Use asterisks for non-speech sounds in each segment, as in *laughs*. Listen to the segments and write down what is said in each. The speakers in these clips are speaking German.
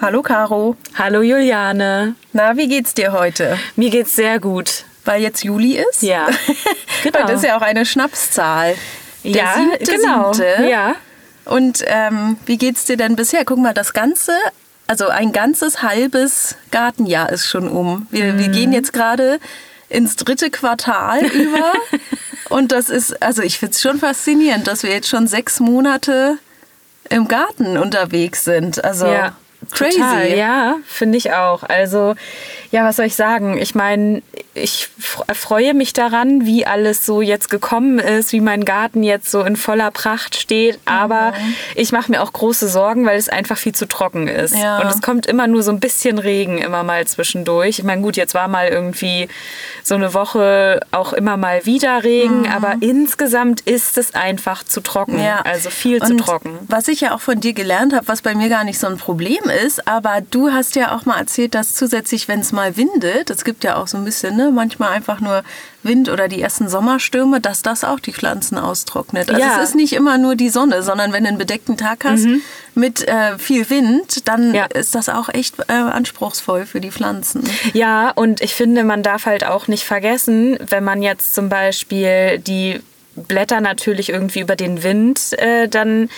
Hallo Caro. Hallo Juliane. Na, wie geht's dir heute? Mir geht's sehr gut. Weil jetzt Juli ist? Ja. *laughs* Genau. das ist ja auch eine Schnapszahl. Der ja, siebte, genau. siebte. Ja. Und ähm, wie geht's dir denn bisher? Guck mal, das Ganze, also ein ganzes halbes Gartenjahr ist schon um. Wir, Mhm. wir gehen jetzt gerade ins dritte Quartal über. *laughs* Und das ist, also ich finde es schon faszinierend, dass wir jetzt schon sechs Monate im Garten unterwegs sind. Also Ja. Crazy. Total, ja, finde ich auch. Also, ja, was soll ich sagen? Ich meine, ich freue mich daran, wie alles so jetzt gekommen ist, wie mein Garten jetzt so in voller Pracht steht. Aber Mhm. ich mache mir auch große Sorgen, weil es einfach viel zu trocken ist. Ja. Und es kommt immer nur so ein bisschen Regen immer mal zwischendurch. Ich meine, gut, jetzt war mal irgendwie so eine Woche auch immer mal wieder Regen, aber insgesamt ist es einfach zu trocken. Mhm. Ja. Also viel zu Und trocken. Was ich ja auch von dir gelernt habe, was bei mir gar nicht so ein Problem ist, aber du hast ja auch mal erzählt, dass zusätzlich, wenn es mal windet, es gibt ja auch so ein bisschen, ne, manchmal einfach nur Wind oder die ersten Sommerstürme, dass das auch die Pflanzen austrocknet. Also Ja. es ist nicht immer nur die Sonne, sondern wenn du einen bedeckten Tag hast mit äh, viel Wind, dann Mhm. Ja. ist das auch echt äh, anspruchsvoll für die Pflanzen. Ja, und ich finde, man darf halt auch nicht vergessen, wenn man jetzt zum Beispiel die Blätter natürlich irgendwie über den Wind äh, dann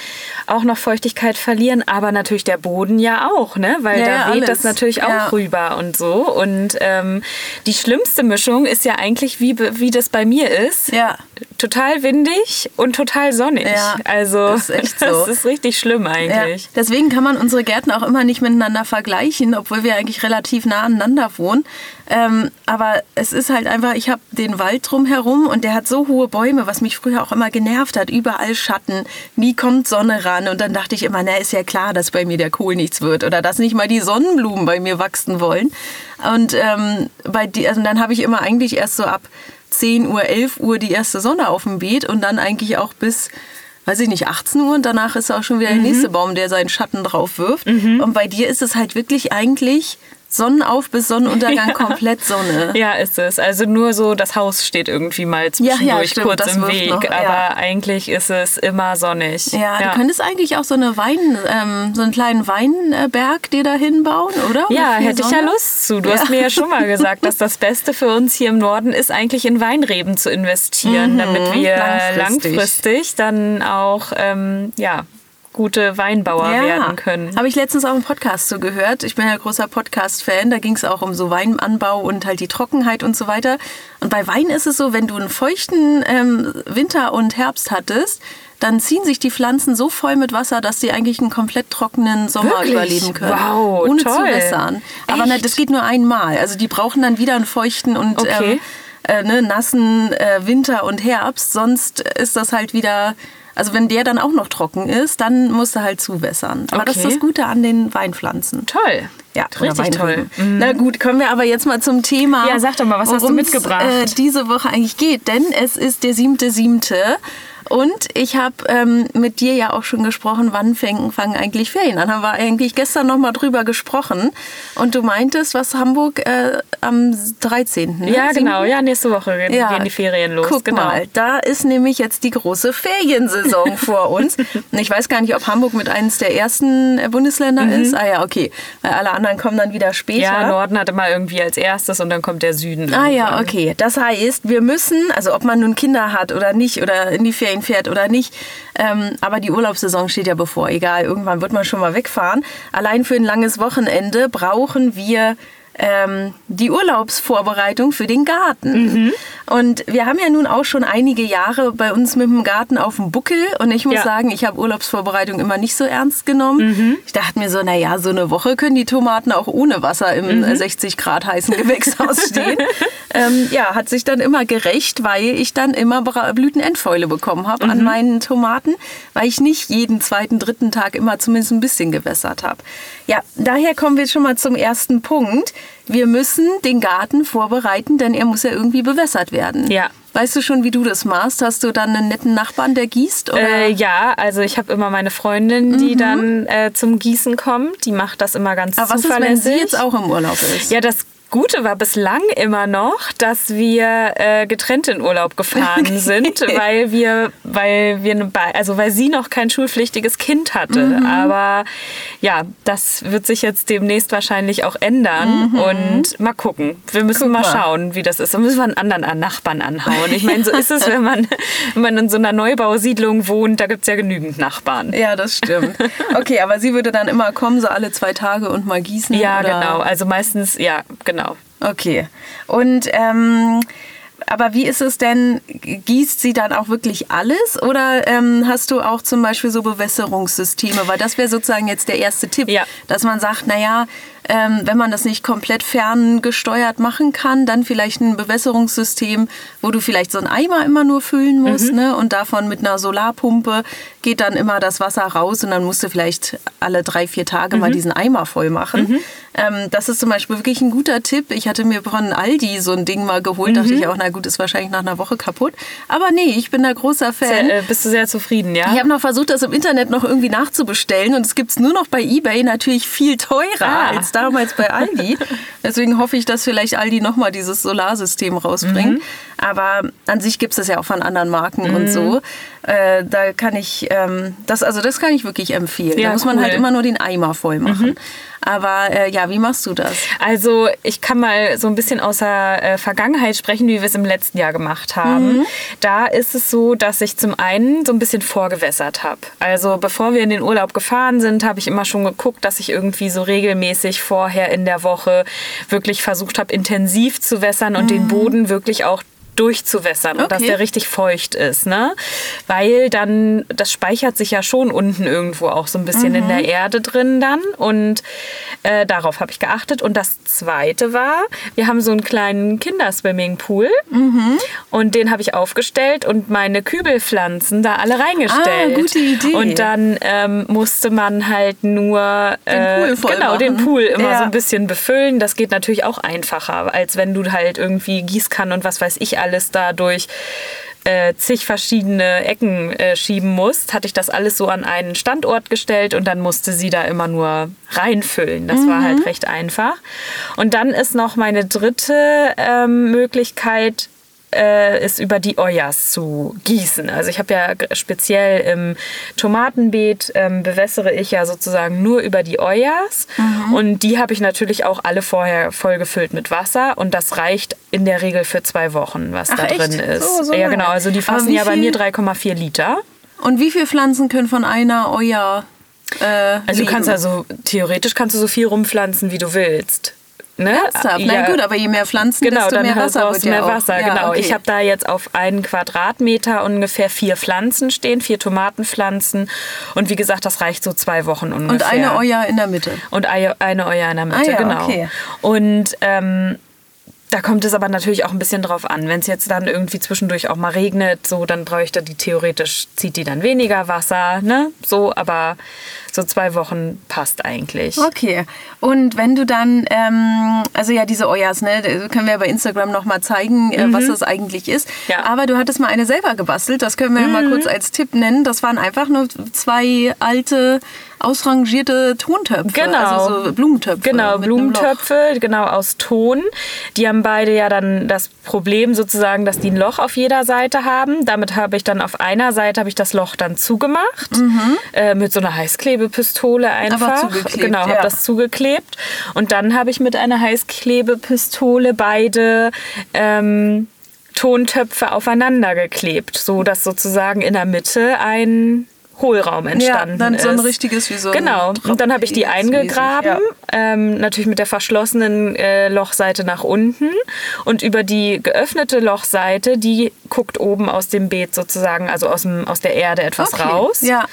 auch noch Feuchtigkeit verlieren, aber natürlich der Boden ja auch, ne? Weil Ja, da ja, weht alles. das natürlich auch Ja. rüber und so. Und ähm, die schlimmste Mischung ist ja eigentlich, wie, wie das bei mir ist. Ja. Total windig und total sonnig. Ja, also das ist *laughs* so. das ist richtig schlimm eigentlich. deswegen kann man unsere Gärten auch immer nicht miteinander vergleichen, obwohl wir eigentlich relativ nah aneinander wohnen. Ähm, aber es ist halt einfach, ich habe den Wald drumherum und der hat so hohe Bäume, was mich früher auch immer genervt hat. Überall Schatten, nie kommt Sonne ran. Und dann dachte ich immer, na ist ja klar, dass bei mir der Kohl nichts wird oder dass nicht mal die Sonnenblumen bei mir wachsen wollen. Und ähm, bei die, also dann habe ich immer eigentlich erst so ab 10 Uhr, 11 Uhr die erste Sonne auf dem Beet und dann eigentlich auch bis weiß ich nicht, 18 Uhr und danach ist auch schon wieder der nächste Baum, der seinen Schatten drauf wirft. Und bei dir ist es halt wirklich eigentlich Sonnenauf bis Sonnenuntergang *laughs* komplett Sonne. Ja, ist es. Also nur so, das Haus steht irgendwie mal Ja, zwischendurch ja, stimmt, kurz im Weg, noch, aber ja. eigentlich ist es immer sonnig. Ja, du könntest eigentlich auch so eine Wein, ähm, so einen kleinen Weinberg dir da hinbauen, oder? Ja, hätte ich ja Sonne? Lust zu. Du Ja. hast mir ja schon mal gesagt, *laughs* dass das Beste für uns hier im Norden ist, eigentlich in Weinreben zu investieren, damit wir Mhm. langfristig. langfristig, dann auch ähm, ja, gute Weinbauer werden können. Habe ich letztens auch im Podcast so gehört. Ich bin ja großer Podcast-Fan. Da ging es auch um so Weinanbau und halt die Trockenheit und so weiter. Und bei Wein ist es so, wenn du einen feuchten ähm, Winter und Herbst hattest, dann ziehen sich die Pflanzen so voll mit Wasser, dass sie eigentlich einen komplett trockenen Sommer Wirklich? überleben können. Wow, ohne toll. zu wässern. Aber Echt? das geht nur einmal. Also die brauchen dann wieder einen feuchten und Okay. ähm, äh, ne, nassen äh, Winter und Herbst. Sonst ist das halt wieder. Also wenn der dann auch noch trocken ist, dann musst du halt zuwässern. Aber das ist Okay. das Gute an den Weinpflanzen. Toll. Ja, richtig toll. Weinreben. Na gut, kommen wir aber jetzt mal zum Thema. Ja, sag doch mal, was hast du mitgebracht? Äh, diese Woche eigentlich geht, denn es ist der siebte, siebte. Und ich habe ähm, mit dir ja auch schon gesprochen, wann fangen, fangen eigentlich Ferien an. Haben wir eigentlich gestern noch mal drüber gesprochen. Und du meintest, was Hamburg äh, am 13. Ne? Ja, Siebten? genau. Ja, nächste Woche gehen, gehen die Ferien los. Guck genau. mal, da ist nämlich jetzt die große Feriensaison *laughs* vor uns. Und ich weiß gar nicht, ob Hamburg mit eines der ersten äh, Bundesländer ist. Ah ja, okay. Weil alle anderen kommen dann wieder später. Mhm. Ja, Norden hat immer irgendwie als erstes und dann kommt der Süden. Ah ja, irgendwann. okay. Das heißt, wir müssen, also ob man nun Kinder hat oder nicht oder in die Ferien fährt oder nicht, ähm, aber die Urlaubssaison steht ja bevor. Egal, irgendwann wird man schon mal wegfahren. Allein für ein langes Wochenende brauchen wir ähm, die Urlaubsvorbereitung für den Garten. Mhm. Und wir haben ja nun auch schon einige Jahre bei uns mit dem Garten auf dem Buckel. Und ich muss Ja. sagen, ich habe Urlaubsvorbereitung immer nicht so ernst genommen. Mhm. Ich dachte mir so, naja, so eine Woche können die Tomaten auch ohne Wasser im Mhm. äh, 60 Grad heißen Gewächshaus *laughs* stehen. ähm, ja, hat sich dann immer gerecht, weil ich dann immer Blütenendfäule bekommen habe Mhm. an meinen Tomaten, weil ich nicht jeden zweiten, dritten Tag immer zumindest ein bisschen gewässert habe. Ja, daher kommen wir schon mal zum ersten Punkt. Wir müssen den Garten vorbereiten, denn er muss ja irgendwie bewässert werden. Ja. Weißt du schon, wie du das machst? Hast du dann einen netten Nachbarn, der gießt? Oder? Äh, ja, also ich habe immer meine Freundin, die dann äh, zum Gießen kommt. Die macht das immer ganz Mhm. Aber was ist, wenn zuverlässig. sie jetzt auch im Urlaub ist? Ja, das Gute war bislang immer noch, dass wir äh, getrennt in Urlaub gefahren sind, weil wir weil wir, ne- also weil sie noch kein schulpflichtiges Kind hatte. Mhm. Aber ja, das wird sich jetzt demnächst wahrscheinlich auch ändern und mal gucken. Wir müssen Mhm. Mal mal. schauen, wie das ist. Da müssen wir einen anderen an Nachbarn anhauen. Ich meine, so ist es, wenn man, *laughs* wenn man in so einer Neubausiedlung wohnt, da gibt es ja genügend Nachbarn. Ja, das stimmt. Okay, aber sie würde dann immer kommen, so alle zwei Tage und mal gießen? Ja, oder? genau. Also meistens, ja, genau. Okay. Und ähm, aber wie ist es denn? Gießt sie dann auch wirklich alles oder ähm, hast du auch zum Beispiel so Bewässerungssysteme? Weil das wäre sozusagen jetzt der erste Tipp, Ja. dass man sagt, naja, ähm, wenn man das nicht komplett ferngesteuert machen kann, dann vielleicht ein Bewässerungssystem, wo du vielleicht so einen Eimer immer nur füllen musst, ne? Und davon mit einer Solarpumpe geht dann immer das Wasser raus und dann musst du vielleicht alle drei, vier Tage mal diesen Eimer voll machen. Ähm, das ist zum Beispiel wirklich ein guter Tipp. Ich hatte mir von Aldi so ein Ding mal geholt, dachte ich auch, na gut, ist wahrscheinlich nach einer Woche kaputt. Aber nee, ich bin da großer Fan. Äh, bist du sehr zufrieden, ja? Ich habe noch versucht, das im Internet noch irgendwie nachzubestellen und es gibt es nur noch bei eBay natürlich viel teurer Ah. als damals bei Aldi. *laughs* Deswegen hoffe ich, dass vielleicht Aldi nochmal dieses Solarsystem rausbringt. Mhm. Aber an sich gibt es das ja auch von anderen Marken und so. Äh, da kann ich, ähm, das, also das kann ich wirklich empfehlen. Ja, da muss man cool. Mhm. halt immer nur den Eimer voll machen. Aber äh, ja, wie machst du das? Also ich kann mal so ein bisschen aus der äh, Vergangenheit sprechen, wie wir es im letzten Jahr gemacht haben. Da ist es so, dass ich zum einen so ein bisschen vorgewässert habe. Also bevor wir in den Urlaub gefahren sind, habe ich immer schon geguckt, dass ich irgendwie so regelmäßig vorher in der Woche wirklich versucht habe, intensiv zu wässern und den Boden wirklich auch durchzuwässern und dass Okay. der richtig feucht ist, ne? Weil dann, das speichert sich ja schon unten irgendwo auch so ein bisschen in der Erde drin dann und äh, darauf habe ich geachtet. Und das Zweite war, wir haben so einen kleinen Kinderswimmingpool und den habe ich aufgestellt und meine Kübelpflanzen da alle reingestellt. Ah, gute Idee. Und dann ähm, musste man halt nur äh, Pool voll genau den. Pool immer Ja. so ein bisschen befüllen. Das geht natürlich auch einfacher, als wenn du halt irgendwie Gießkannen und was weiß ich alles da durch äh, zig verschiedene Ecken äh, schieben musst, hatte ich das alles so an einen Standort gestellt und dann musste sie da immer nur reinfüllen. Das war Mhm. halt recht einfach. Und dann ist noch meine dritte ähm, Möglichkeit, äh, ist über die Ojas zu gießen. Also ich habe ja speziell im Tomatenbeet ähm, bewässere ich ja sozusagen nur über die Ojas Mhm. und die habe ich natürlich auch alle vorher voll gefüllt mit Wasser und das reicht in der Regel für zwei Wochen, was Ach, da echt? drin ist. So, so ja genau, also die fassen ja bei mir 3,4 Liter. Und wie viele Pflanzen können von einer euer äh, Also du kannst also theoretisch kannst du so viel rumpflanzen, wie du willst. Ne? Ernsthaft? Na Ja. gut, aber je mehr Pflanzen, Genau, desto mehr brauchst Wasser ja mehr auch. Wasser. Ja, genau. okay. Ich habe da jetzt auf einen Quadratmeter ungefähr vier Pflanzen stehen, vier Tomatenpflanzen. Und wie gesagt, das reicht so zwei Wochen ungefähr. Und eine Euer in der Mitte. Und eine eine Euer in der Mitte, Ah ja, genau. okay. Und ähm, da kommt es aber natürlich auch ein bisschen drauf an. Wenn es jetzt dann irgendwie zwischendurch auch mal regnet, so dann bräuchte die theoretisch, zieht die dann weniger Wasser, ne? So, aber so zwei Wochen passt eigentlich. Okay. Und wenn du dann, ähm, also ja, diese Euers, ne, können wir bei Instagram nochmal zeigen, äh, was das eigentlich ist. Mhm. Ja. Mhm. Aber du hattest mal eine selber gebastelt, das können wir mal kurz als Tipp nennen. Das waren einfach nur zwei alte, ausrangierte Tontöpfe. Genau. Also so Blumentöpfe. Genau. Blumentöpfe, genau aus Ton. Die haben beide ja dann das Problem sozusagen, dass die ein Loch auf jeder Seite haben. Damit habe ich dann auf einer Seite habe ich das Loch dann zugemacht äh, mit so einer Heißklebepistole einfach. genau, habe ja. das zugeklebt und dann habe ich mit einer Heißklebepistole beide ähm, Tontöpfe aufeinander geklebt, so dass sozusagen in der Mitte ein Hohlraum entstanden dann ist. so ein richtiges wie so Genau. Und dann habe ich die eingegraben, ja. ähm, natürlich mit der verschlossenen äh, Lochseite nach unten. Und über die geöffnete Lochseite, die guckt oben aus dem Beet sozusagen, also aus, dem, aus der Erde etwas Okay, raus. ja.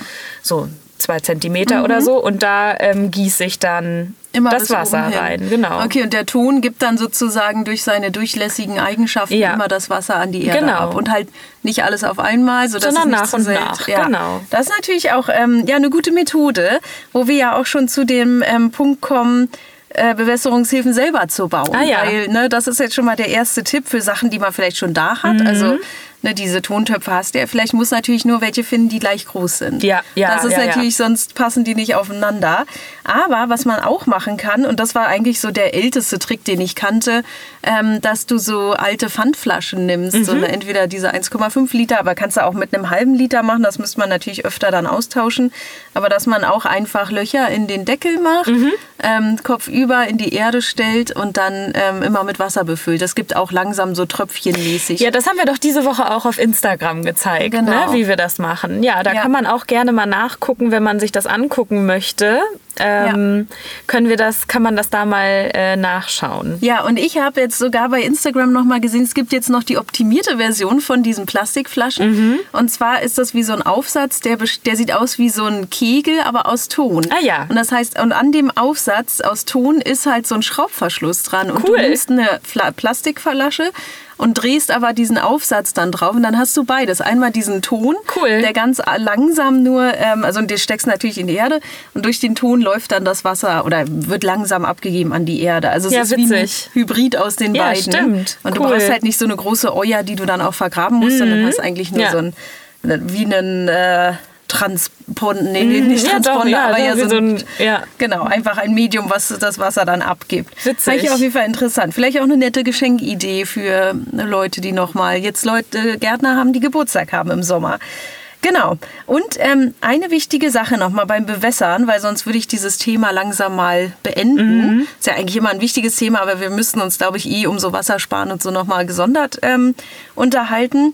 So zwei Zentimeter oder so. Und da ähm, gieße ich dann Immer das bis Wasser rein. Genau. Okay, und der Ton gibt dann sozusagen durch seine durchlässigen Eigenschaften Ja. immer das Wasser an die Erde Genau. ab. Und halt nicht alles auf einmal, sodass Sondern es nicht nach und nach, Ja. genau. Das ist natürlich auch ähm, ja, eine gute Methode, wo wir ja auch schon zu dem ähm, Punkt kommen, äh, Bewässerungshilfen selber zu bauen. Ah, ja. Weil ne, das ist jetzt schon mal der erste Tipp für Sachen, die man vielleicht schon da hat. Mhm. Also ne, diese Tontöpfe hast. Der vielleicht muss natürlich nur welche finden, die gleich groß sind. Ja, ja, Das ist ja, ja. natürlich, sonst passen die nicht aufeinander. Aber was man auch machen kann, und das war eigentlich so der älteste Trick, den ich kannte, ähm, dass du so alte Pfandflaschen nimmst, so Mhm. eine, entweder diese 1,5 Liter, aber kannst du auch mit einem halben Liter machen. Das müsste man natürlich öfter dann austauschen. Aber dass man auch einfach Löcher in den Deckel macht, Mhm. ähm, kopfüber in die Erde stellt und dann ähm, immer mit Wasser befüllt. Das gibt auch langsam so tröpfchenmäßig. Ja, das haben wir doch diese Woche auch auf Instagram gezeigt, Genau. ne, wie wir das machen. Ja, da Ja. kann man auch gerne mal nachgucken, wenn man sich das angucken möchte. Ähm, Können wir das, kann man das da mal äh, nachschauen? Ja, und ich habe jetzt sogar bei Instagram noch mal gesehen, es gibt jetzt noch die optimierte Version von diesen Plastikflaschen. Mhm. Und zwar ist das wie so ein Aufsatz, der, der sieht aus wie so ein Kegel, aber aus Ton. Ah ja. Und das heißt, und an dem Aufsatz aus Ton ist halt so ein Schraubverschluss dran. Und Cool. du nimmst eine Fla Plastikflasche und drehst aber diesen Aufsatz dann drauf und dann hast du beides. Einmal diesen Ton, Cool. der ganz langsam nur, ähm, also den steckst du natürlich in die Erde und durch den Ton läuft dann das Wasser oder wird langsam abgegeben an die Erde. Also es Ja, ist wie ein witzig. Hybrid aus den Ja, beiden. stimmt. Und du Cool. brauchst halt nicht so eine große Euer, die du dann auch vergraben musst, sondern hast eigentlich nur Ja. so ein, wie einen äh, Transponder, nee, nee, nicht Ja, doch, Transponder, ja, aber doch, ja so so ein, ein- ja. genau, einfach ein Medium, was das Wasser dann abgibt. Witzig. Fand ich auf jeden Fall interessant. Vielleicht auch eine nette Geschenkidee für Leute, die nochmal jetzt Leute, Gärtner haben, die Geburtstag haben im Sommer. Genau. Und ähm, eine wichtige Sache nochmal beim Bewässern, weil sonst würde ich dieses Thema langsam mal beenden. Mhm. Ist ja eigentlich immer ein wichtiges Thema, aber wir müssen uns, glaube ich, eh um so Wassersparen und so nochmal gesondert ähm, unterhalten.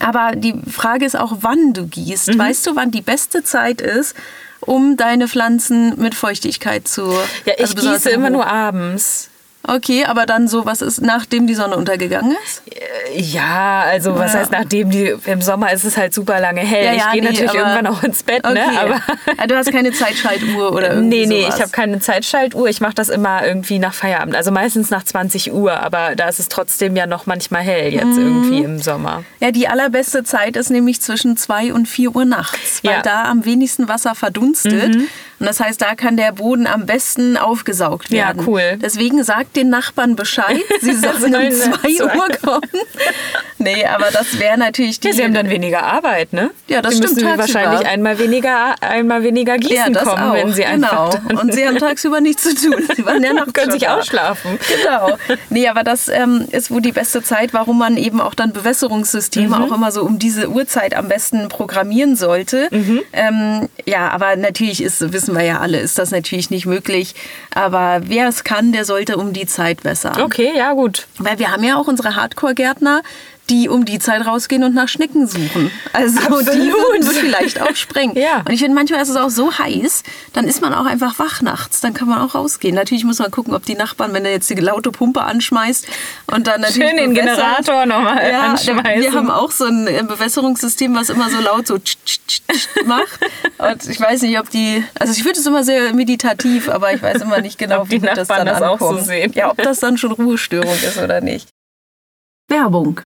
Aber die Frage ist auch, wann du gießt. Mhm. Weißt du, wann die beste Zeit ist, um deine Pflanzen mit Feuchtigkeit zu. Ja, ich also gieße im immer nur abends. Okay, aber dann so, was ist, nachdem die Sonne untergegangen ist? Ja, also was Ja. heißt, nachdem die im Sommer ist es halt super lange hell. Ja, ich ja, gehe nee, natürlich irgendwann auch ins Bett, Okay. ne? Aber du hast keine Zeitschaltuhr oder *laughs* irgendwie nee, nee, sowas. ich habe keine Zeitschaltuhr. Ich mache das immer irgendwie nach Feierabend. Also meistens nach 20 Uhr, aber da ist es trotzdem ja noch manchmal hell jetzt Mhm. irgendwie im Sommer. Ja, die allerbeste Zeit ist nämlich zwischen 2 und 4 Uhr nachts, weil Ja. Mhm. da am wenigsten Wasser verdunstet. Und das heißt, da kann der Boden am besten aufgesaugt Ja, werden. cool. Deswegen sagt den Nachbarn Bescheid, sie *laughs* sollen um sollen, äh, 2 zu- Uhr kommen. Nee, aber das wäre natürlich die... Ja, sie haben dann weniger Arbeit, ne? Ja, das sie stimmt müssen tagsüber. wahrscheinlich einmal weniger, einmal weniger gießen ja, kommen, auch. wenn sie genau. einfach dann *laughs* Und sie haben tagsüber nichts zu tun. Sie *laughs* waren ja nachts können sich ausschlafen. Genau. Nee, aber das ähm, ist wohl die beste Zeit, warum man eben auch dann Bewässerungssysteme auch immer so um diese Uhrzeit am besten programmieren sollte. Ähm, ja, aber natürlich ist, wissen wir ja alle, ist das natürlich nicht möglich. Aber wer es kann, der sollte um die Zeit wässern. Okay, ja gut. Weil wir haben ja auch unsere Hardcore-Gärtner, die um die Zeit rausgehen und nach Schnecken suchen. Also *laughs* die Absolut. würden wir vielleicht auch sprengen. Ja. Und ich finde, manchmal ist es auch so heiß, dann ist man auch einfach wach nachts. Dann kann man auch rausgehen. Natürlich muss man gucken, ob die Nachbarn, wenn er jetzt die laute Pumpe anschmeißt und dann natürlich Schön den. Generator nochmal ja, anschmeißen. Wir haben auch so ein äh, Bewässerungssystem, was immer so laut so tsch, tsch, tsch, tsch macht. Und ich weiß nicht, ob die, also ich finde es immer sehr meditativ, aber ich weiß immer nicht genau, Ob die wie gut das dann Nachbarn das auch so sehen. Ja, ob das dann schon Ruhestörung ist oder nicht. Werbung.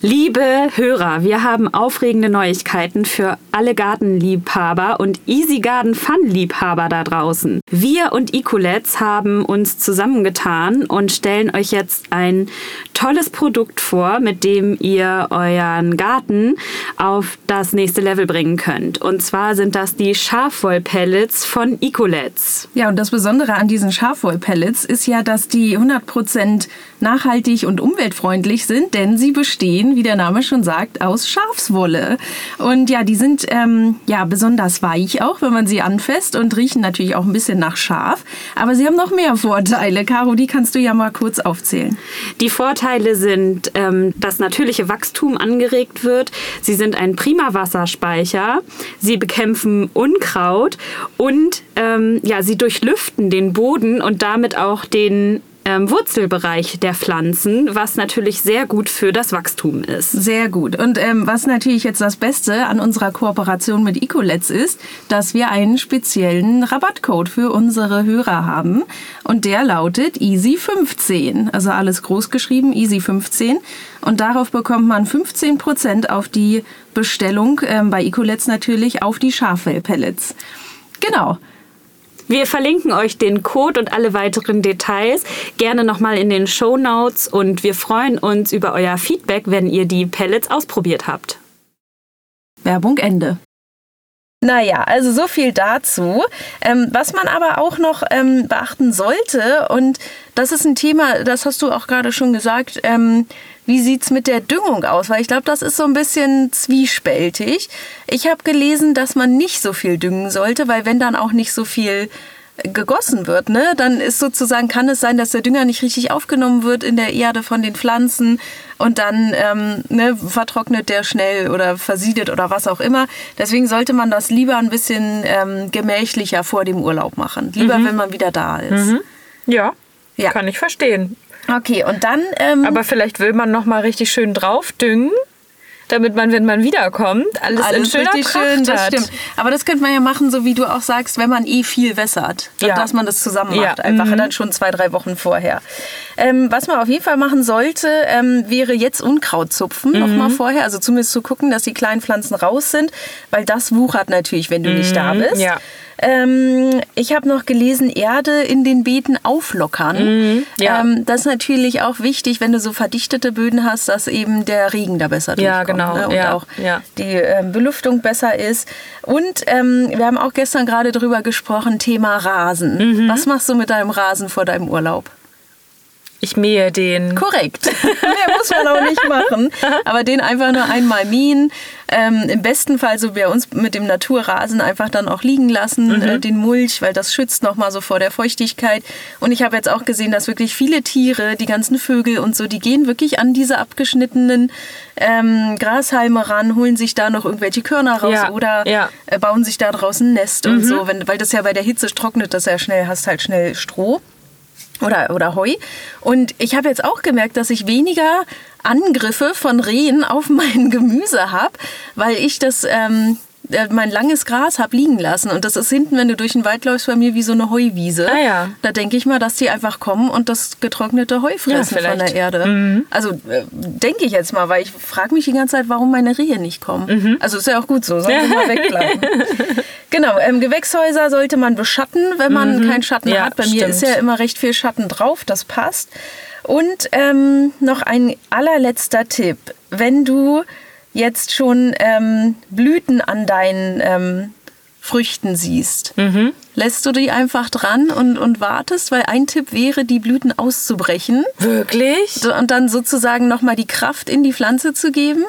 Liebe Hörer, wir haben aufregende Neuigkeiten für alle Gartenliebhaber und Easy Garden Fun Liebhaber da draußen. Wir und Ecolets haben uns zusammengetan und stellen euch jetzt ein tolles Produkt vor, mit dem ihr euren Garten auf das nächste Level bringen könnt. Und zwar sind das die Schafwollpellets von Ecolets. Ja, und das Besondere an diesen Schafwollpellets ist ja, dass die 100% nachhaltig und umweltfreundlich sind, denn sie bestehen, wie der Name schon sagt, aus Schafswolle. Und ja, die sind ähm, ja besonders weich auch, wenn man sie anfasst und riechen natürlich auch ein bisschen nach Schaf. Aber sie haben noch mehr Vorteile. Caro, die kannst du ja mal kurz aufzählen. Die Vorteile sind, ähm, dass natürliche Wachstum angeregt wird. Sie sind ein prima Wasserspeicher. Sie bekämpfen Unkraut und ähm, ja, sie durchlüften den Boden und damit auch den ähm, Wurzelbereich der Pflanzen, was natürlich sehr gut für das Wachstum ist. Sehr gut. Und ähm, was natürlich jetzt das Beste an unserer Kooperation mit Ecolets ist, dass wir einen speziellen Rabattcode für unsere Hörer haben. Und der lautet Easy15. Also alles groß geschrieben, Easy15. Und darauf bekommt man 15% auf die Bestellung ähm, bei Ecolets natürlich auf die Schafwellpellets. Genau. Wir verlinken euch den Code und alle weiteren Details gerne nochmal in den Show Notes und wir freuen uns über euer Feedback, wenn ihr die Pellets ausprobiert habt. Werbung Ende. Naja, also so viel dazu. Ähm, was man aber auch noch ähm, beachten sollte, und das ist ein Thema, das hast du auch gerade schon gesagt, ähm, wie sieht's mit der Düngung aus? Weil ich glaube, das ist so ein bisschen zwiespältig. Ich habe gelesen, dass man nicht so viel düngen sollte, weil wenn dann auch nicht so viel gegossen wird, ne, dann ist sozusagen, kann es sein, dass der Dünger nicht richtig aufgenommen wird in der Erde von den Pflanzen und dann ähm, ne, vertrocknet der schnell oder versiedet oder was auch immer. Deswegen sollte man das lieber ein bisschen ähm, gemächlicher vor dem Urlaub machen. Lieber, mhm. wenn man wieder da ist. Mhm. Ja, ja, kann ich verstehen. Okay, und dann. Ähm, Aber vielleicht will man noch mal richtig schön drauf düngen damit man, wenn man wiederkommt, alles, alles in schöner Pracht schön, das hat. stimmt. Aber das könnte man ja machen, so wie du auch sagst, wenn man eh viel wässert, ja. dass man das zusammen macht, ja. einfach mhm. dann schon zwei, drei Wochen vorher. Ähm, was man auf jeden Fall machen sollte, ähm, wäre jetzt Unkraut zupfen, mhm. nochmal vorher, also zumindest zu gucken, dass die kleinen Pflanzen raus sind, weil das wuchert natürlich, wenn du mhm. nicht da mhm. bist. Ja. Ähm, ich habe noch gelesen, Erde in den Beeten auflockern. Mhm, ja. ähm, das ist natürlich auch wichtig, wenn du so verdichtete Böden hast, dass eben der Regen da besser durchkommt. Ja, genau. Ne? Und ja, auch ja. die ähm, Belüftung besser ist. Und ähm, wir haben auch gestern gerade drüber gesprochen, Thema Rasen. Mhm. Was machst du mit deinem Rasen vor deinem Urlaub? Ich mähe den. Korrekt. *laughs* Mehr muss man auch nicht machen. Aber den einfach nur einmal mähen. Ähm, Im besten Fall so bei uns mit dem Naturrasen einfach dann auch liegen lassen, mhm. äh, den Mulch, weil das schützt nochmal so vor der Feuchtigkeit. Und ich habe jetzt auch gesehen, dass wirklich viele Tiere, die ganzen Vögel und so, die gehen wirklich an diese abgeschnittenen ähm, Grashalme ran, holen sich da noch irgendwelche Körner raus ja, oder ja. Äh, bauen sich da draußen ein Nest mhm. und so, wenn, weil das ja bei der Hitze trocknet, das ja schnell, hast halt schnell Stroh oder, oder Heu. Und ich habe jetzt auch gemerkt, dass ich weniger Angriffe von Rehen auf *laughs* mein Gemüse habe, weil ich das ähm, äh, mein langes Gras habe liegen lassen. Und das ist hinten, wenn du durch den Wald läufst, bei mir wie so eine Heuwiese. Ah, ja. Da denke ich mal, dass die einfach kommen und das getrocknete Heu fressen ja, von der Erde. Mhm. Also äh, denke ich jetzt mal, weil ich frage mich die ganze Zeit, warum meine Rehe nicht kommen. Mhm. Also ist ja auch gut so, sollen sie *laughs* mal wegbleiben. *laughs* genau, ähm, Gewächshäuser sollte man beschatten, wenn man mhm. keinen Schatten ja, hat. Bei stimmt. mir ist ja immer recht viel Schatten drauf, das passt. Und ähm, noch ein allerletzter Tipp. Wenn du jetzt schon ähm, Blüten an deinen ähm, Früchten siehst, mhm. lässt du die einfach dran und, und wartest, weil ein Tipp wäre, die Blüten auszubrechen. Wirklich? Und dann sozusagen nochmal die Kraft in die Pflanze zu geben.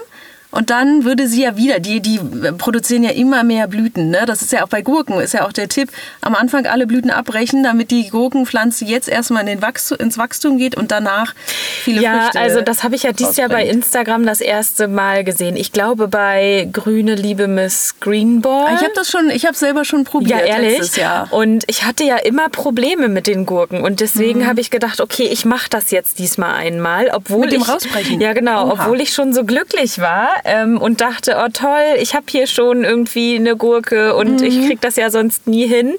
Und dann würde sie ja wieder, die, die produzieren ja immer mehr Blüten. Ne? Das ist ja auch bei Gurken, ist ja auch der Tipp, am Anfang alle Blüten abbrechen, damit die Gurkenpflanze jetzt erstmal in Wachstum, ins Wachstum geht und danach viele ja, Früchte Ja, also das habe ich ja dieses Jahr bei Instagram das erste Mal gesehen. Ich glaube bei Grüne Liebe Miss Greenball. Ah, ich habe das schon, ich habe selber schon probiert ja, ehrlich? letztes Jahr. Und ich hatte ja immer Probleme mit den Gurken und deswegen mhm. habe ich gedacht, okay, ich mache das jetzt diesmal einmal, obwohl mit dem ich rausbrechen. Ja, genau, Oha. obwohl ich schon so glücklich war ähm, und dachte, oh toll, ich habe hier schon irgendwie eine Gurke und mhm. ich kriege das ja sonst nie hin,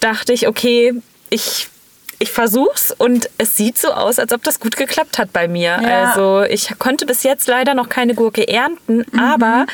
dachte ich, okay, ich ich versuch's und es sieht so aus, als ob das gut geklappt hat bei mir. Ja. Also ich konnte bis jetzt leider noch keine Gurke ernten, mhm. aber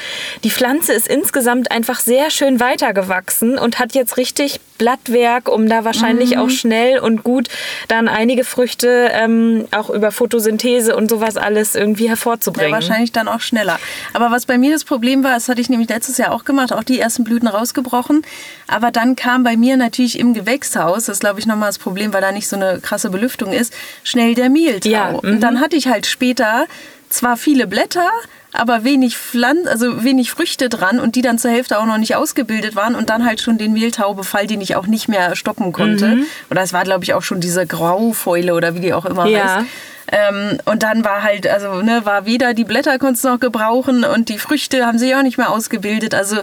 die Pflanze ist insgesamt einfach sehr schön weitergewachsen und hat jetzt richtig Blattwerk, um da wahrscheinlich mhm. auch schnell und gut dann einige Früchte ähm, auch über Photosynthese und sowas alles irgendwie hervorzubringen. Ja, wahrscheinlich dann auch schneller. Aber was bei mir das Problem war, das hatte ich nämlich letztes Jahr auch gemacht, auch die ersten Blüten rausgebrochen. Aber dann kam bei mir natürlich im Gewächshaus, das ist glaube ich nochmal das Problem, weil da nicht so eine krasse Belüftung ist, schnell der Mehltau. Ja, und dann mhm. hatte ich halt später zwar viele Blätter, aber wenig Pflanzen, also wenig Früchte dran und die dann zur Hälfte auch noch nicht ausgebildet waren und dann halt schon den Mehltaubefall, den ich auch nicht mehr stoppen konnte. Mhm. Oder es war, glaube ich, auch schon diese Graufäule oder wie die auch immer ja. heißt. Ähm, und dann war halt, also ne, war weder die Blätter konntest du noch gebrauchen und die Früchte haben sich auch nicht mehr ausgebildet. Also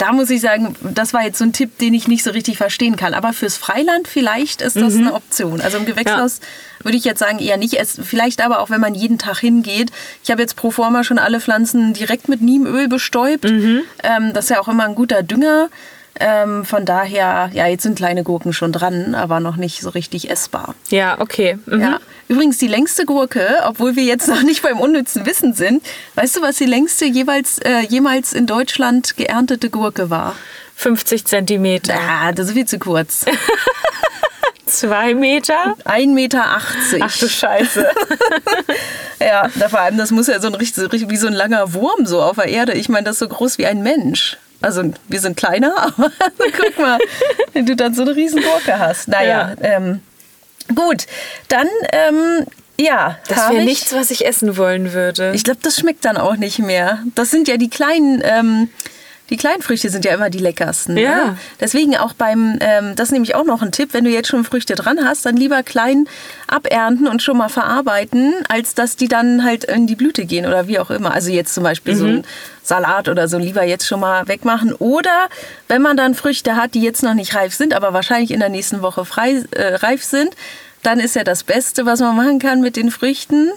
da muss ich sagen, das war jetzt so ein Tipp, den ich nicht so richtig verstehen kann. Aber fürs Freiland vielleicht ist das mhm. eine Option. Also im Gewächshaus ja. würde ich jetzt sagen eher nicht. Es, vielleicht aber auch, wenn man jeden Tag hingeht. Ich habe jetzt pro forma schon alle Pflanzen direkt mit Niemöl bestäubt. Mhm. Ähm, das ist ja auch immer ein guter Dünger. Ähm, von daher, ja, jetzt sind kleine Gurken schon dran, aber noch nicht so richtig essbar. Ja, okay. Mhm. Ja. Übrigens die längste Gurke, obwohl wir jetzt noch nicht beim unnützen Wissen sind, weißt du, was die längste jeweils, äh, jemals in Deutschland geerntete Gurke war? 50 Zentimeter. Ah, das ist viel zu kurz. *laughs* Zwei Meter? 1,80 Meter. Ach du Scheiße. *laughs* Ja, da vor allem, das muss ja so ein richtig- wie so ein langer Wurm so auf der Erde. Ich meine, das ist so groß wie ein Mensch. Also wir sind kleiner, *laughs* aber guck mal, wenn du dann so eine riesen Gurke hast. Naja, ähm, gut. Dann, ähm, ja, Das wäre ich- nichts, was ich essen wollen würde. Ich glaube, das schmeckt dann auch nicht mehr. Das sind ja die kleinen, ähm, die kleinen Früchte sind ja immer die leckersten. Ja. Ne? Deswegen auch beim, ähm, das ist nämlich auch noch ein Tipp, wenn du jetzt schon Früchte dran hast, dann lieber klein abernten und schon mal verarbeiten, als dass die dann halt in die Blüte gehen oder wie auch immer. Also jetzt zum Beispiel so ein Salat oder so lieber jetzt schon mal wegmachen. Oder wenn man dann Früchte hat, die jetzt noch nicht reif sind, aber wahrscheinlich in der nächsten Woche frei, äh, reif sind, dann ist ja das Beste, was man machen kann mit den Früchten.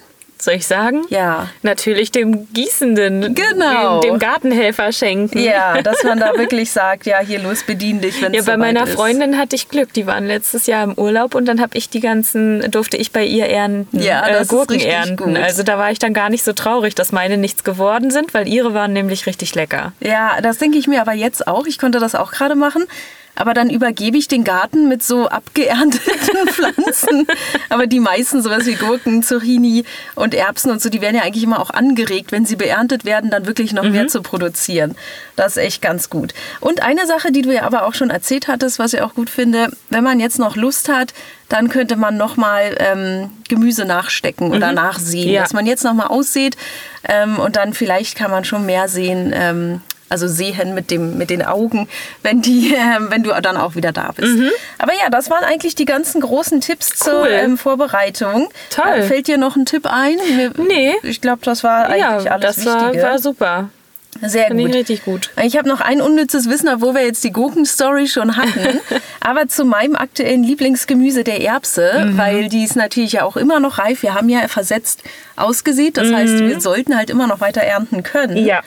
Soll ich sagen? Ja. Natürlich dem Gießenden, Genau. dem, dem Gartenhelfer schenken. Ja, dass man da wirklich sagt, ja, hier los, bedien dich, wenn es Ja, bei meiner ist. Freundin hatte ich Glück. Die waren letztes Jahr im Urlaub und dann habe ich die ganzen, durfte ich bei ihr ernten, Ja, äh, Gurken ernten. gut. Also da war ich dann gar nicht so traurig, dass meine nichts geworden sind, weil ihre waren nämlich richtig lecker. Ja, das denke ich mir aber jetzt auch. Ich konnte das auch gerade machen. Aber dann übergebe ich den Garten mit so abgeernteten *laughs* Pflanzen. Aber die meisten, sowas wie Gurken, Zucchini und Erbsen und so, die werden ja eigentlich immer auch angeregt, wenn sie beerntet werden, dann wirklich noch mehr zu produzieren. Das ist echt ganz gut. Und eine Sache, die du ja aber auch schon erzählt hattest, was ich auch gut finde, wenn man jetzt noch Lust hat, dann könnte man nochmal ähm, Gemüse nachstecken oder nachsehen. Ja. Dass man jetzt nochmal aussieht ähm, und dann vielleicht kann man schon mehr sehen. Ähm, also sehen mit, dem, mit den Augen, wenn, die, *laughs* ähm, wenn du dann auch wieder da bist. Aber ja, das waren eigentlich die ganzen großen Tipps zur Cool. ähm, Vorbereitung. Toll. Äh, fällt dir noch ein Tipp ein? Mir, Nee. Ich glaube, das war eigentlich ja, alles das war, Wichtige. war super. Sehr Finde ich gut. richtig gut. Ich habe noch ein unnützes Wissen, obwohl wir jetzt die Gurkenstory schon hatten. *laughs* Aber zu meinem aktuellen Lieblingsgemüse der Erbse, Mhm. weil die ist natürlich ja auch immer noch reif. Wir haben ja versetzt ausgesät. Das heißt, wir sollten halt immer noch weiter ernten können. Mhm. Ja.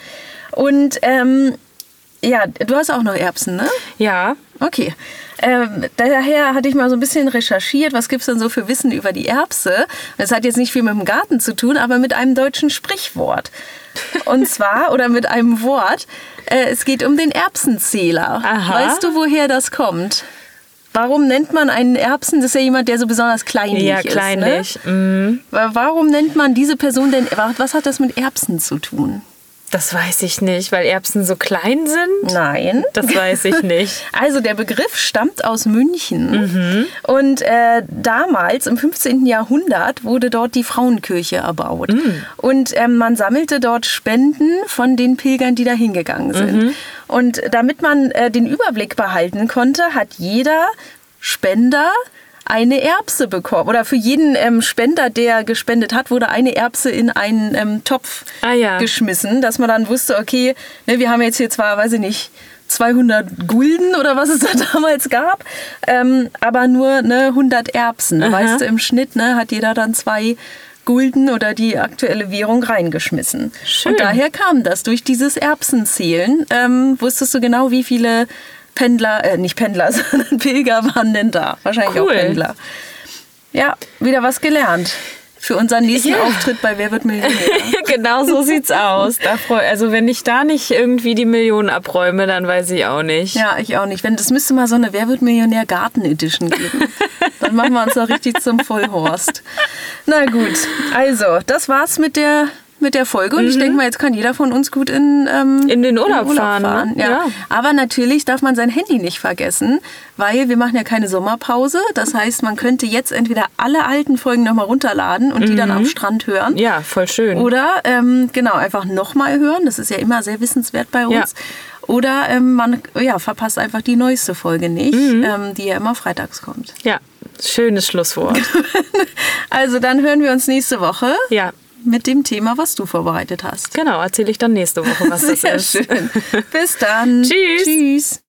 Und ähm, ja, du hast auch noch Erbsen, ne? Ja, Okay. Ähm, daher hatte ich mal so ein bisschen recherchiert, was gibt es denn so für Wissen über die Erbse. Das hat jetzt nicht viel mit dem Garten zu tun, aber mit einem deutschen Sprichwort. Und *laughs* zwar, oder mit einem Wort, äh, es geht um den Erbsenzähler. Aha. Weißt du, woher das kommt? Warum nennt man einen Erbsen? Das ist ja jemand, der so besonders kleinlich ja, ist. kleinlich. Mhm. Ne? Wa- Warum nennt man diese Person denn, was hat das mit Erbsen zu tun? Das weiß ich nicht, weil Erbsen so klein sind. Nein. Das weiß ich nicht. *laughs* Also der Begriff stammt aus München Mhm. und äh, damals im 15. Jahrhundert wurde dort die Frauenkirche erbaut Mhm. und ähm, man sammelte dort Spenden von den Pilgern, die da hingegangen sind. Mhm. Und damit man äh, den Überblick behalten konnte, hat jeder Spender eine Erbse bekommen. Oder für jeden ähm, Spender, der gespendet hat, wurde eine Erbse in einen ähm, Topf Ah ja. geschmissen, dass man dann wusste, okay, ne, wir haben jetzt hier zwar, weiß ich nicht, 200 Gulden oder was es da *laughs* damals gab, ähm, aber nur ne, 100 Erbsen. Aha. Weißt du, im Schnitt ne, hat jeder dann zwei Gulden oder die aktuelle Währung reingeschmissen. Schön. Und daher kam das. Durch dieses Erbsenzählen ähm, wusstest du genau, wie viele Pendler, äh, nicht Pendler, *laughs* sondern Pilger waren denn da. Wahrscheinlich auch Cool. Pendler. Ja, wieder was gelernt. Für unseren nächsten Ja. Auftritt bei Wer wird Millionär. *laughs* genau so sieht's aus. Da freu, also wenn ich da nicht irgendwie die Millionen abräume, dann weiß ich auch nicht. Ja, ich auch nicht. Wenn das müsste mal so eine Wer wird Millionär Garten Edition geben. *laughs* Dann machen wir uns da richtig zum Vollhorst. Na gut, also das war's mit der mit der Folge und ich denke mal, jetzt kann jeder von uns gut in, ähm, Mhm. In den Urlaub fahren, ne? Ja. Ja. Aber natürlich darf man sein Handy nicht vergessen, weil wir machen ja keine Sommerpause. Das heißt, man könnte jetzt entweder alle alten Folgen nochmal runterladen und die dann am Strand hören. Mhm. Ja, voll schön. Oder ähm, genau, einfach nochmal hören. Das ist ja immer sehr wissenswert bei uns. Ja. Oder ähm, man ja, verpasst einfach die neueste Folge nicht, Mhm. ähm, die ja immer freitags kommt. ja, schönes Schlusswort. *laughs* Also dann hören wir uns nächste Woche ja, mit dem Thema, was du vorbereitet hast. genau, erzähle ich dann nächste Woche, was *laughs* das Sehr ist. schön. Bis dann. *laughs* Tschüss. Tschüss.